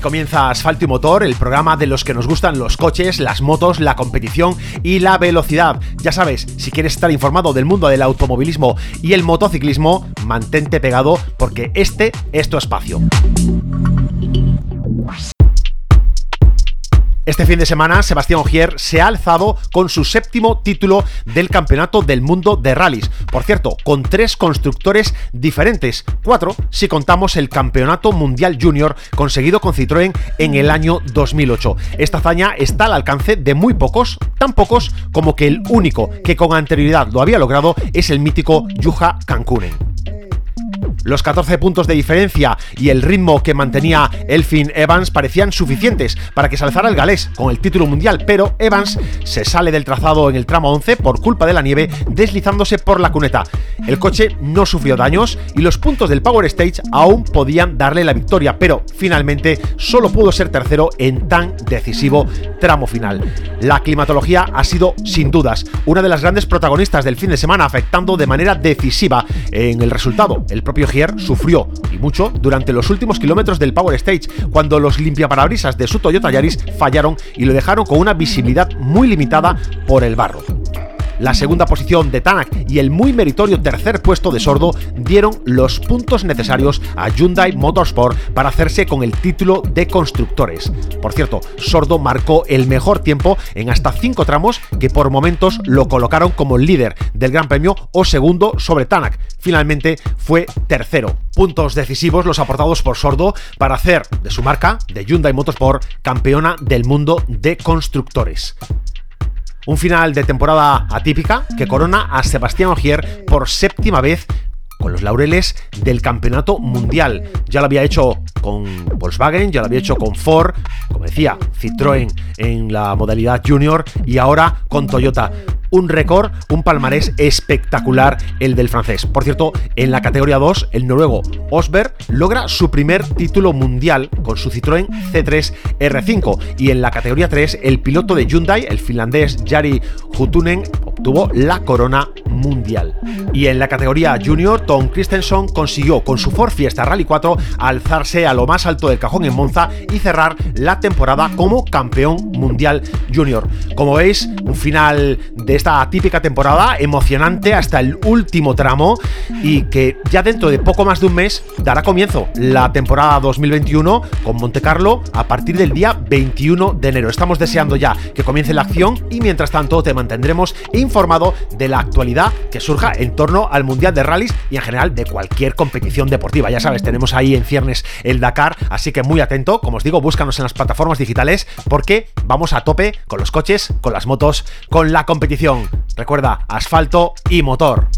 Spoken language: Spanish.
Comienza Asfalto y Motor, el programa de los que nos gustan los coches, las motos, la competición y la velocidad. Ya sabes, si quieres estar informado del mundo del automovilismo y el motociclismo, mantente pegado porque este es tu espacio. Este fin de semana, Sebastián Ogier se ha alzado con su séptimo título del Campeonato del Mundo de Rallys. Por cierto, con tres constructores diferentes, cuatro si contamos el Campeonato Mundial Junior conseguido con Citroën en el año 2008. Esta hazaña está al alcance de muy pocos, tan pocos como que el único que con anterioridad lo había logrado es el mítico Yuha Kankunen. Los 14 puntos de diferencia y el ritmo que mantenía Elfin Evans parecían suficientes para que se alzara el galés con el título mundial, pero Evans se sale del trazado en el tramo 11 por culpa de la nieve, deslizándose por la cuneta. El coche no sufrió daños y los puntos del Power Stage aún podían darle la victoria, pero finalmente solo pudo ser tercero en tan decisivo tramo final. La climatología ha sido, sin dudas, una de las grandes protagonistas del fin de semana, afectando de manera decisiva en el resultado. El propio Sufrió, y mucho, durante los últimos kilómetros del Power Stage, cuando los limpiaparabrisas de su Toyota Yaris fallaron y lo dejaron con una visibilidad muy limitada por el barro. La segunda posición de Tanak y el muy meritorio tercer puesto de Sordo dieron los puntos necesarios a Hyundai Motorsport para hacerse con el título de constructores. Por cierto, Sordo marcó el mejor tiempo en hasta cinco tramos que por momentos lo colocaron como líder del Gran Premio o segundo sobre Tanak. Finalmente fue tercero. Puntos decisivos los aportados por Sordo para hacer de su marca, de Hyundai Motorsport, campeona del mundo de constructores. Un final de temporada atípica que corona a Sebastián Ogier por séptima vez con los laureles del campeonato mundial. Ya lo había hecho con Volkswagen, ya lo había hecho con Ford, como decía, Citroën en la modalidad junior y ahora con Toyota un récord, un palmarés espectacular el del francés. Por cierto, en la categoría 2, el noruego Osberg logra su primer título mundial con su Citroën C3 R5 y en la categoría 3, el piloto de Hyundai, el finlandés Jari Hutunen, obtuvo la corona mundial. Y en la categoría junior, Tom Christensen consiguió con su Ford Fiesta Rally 4 alzarse a lo más alto del cajón en Monza y cerrar la temporada como campeón mundial junior. Como veis, un final de esta típica temporada emocionante hasta el último tramo y que ya dentro de poco más de un mes dará comienzo la temporada 2021 con Monte Carlo a partir del día 21 de enero. Estamos deseando ya que comience la acción y mientras tanto te mantendremos informado de la actualidad que surja en torno al Mundial de Rallys y en general de cualquier competición deportiva. Ya sabes, tenemos ahí en ciernes el Dakar, así que muy atento, como os digo, búscanos en las plataformas digitales porque vamos a tope con los coches, con las motos, con la competición. Recuerda, asfalto y motor.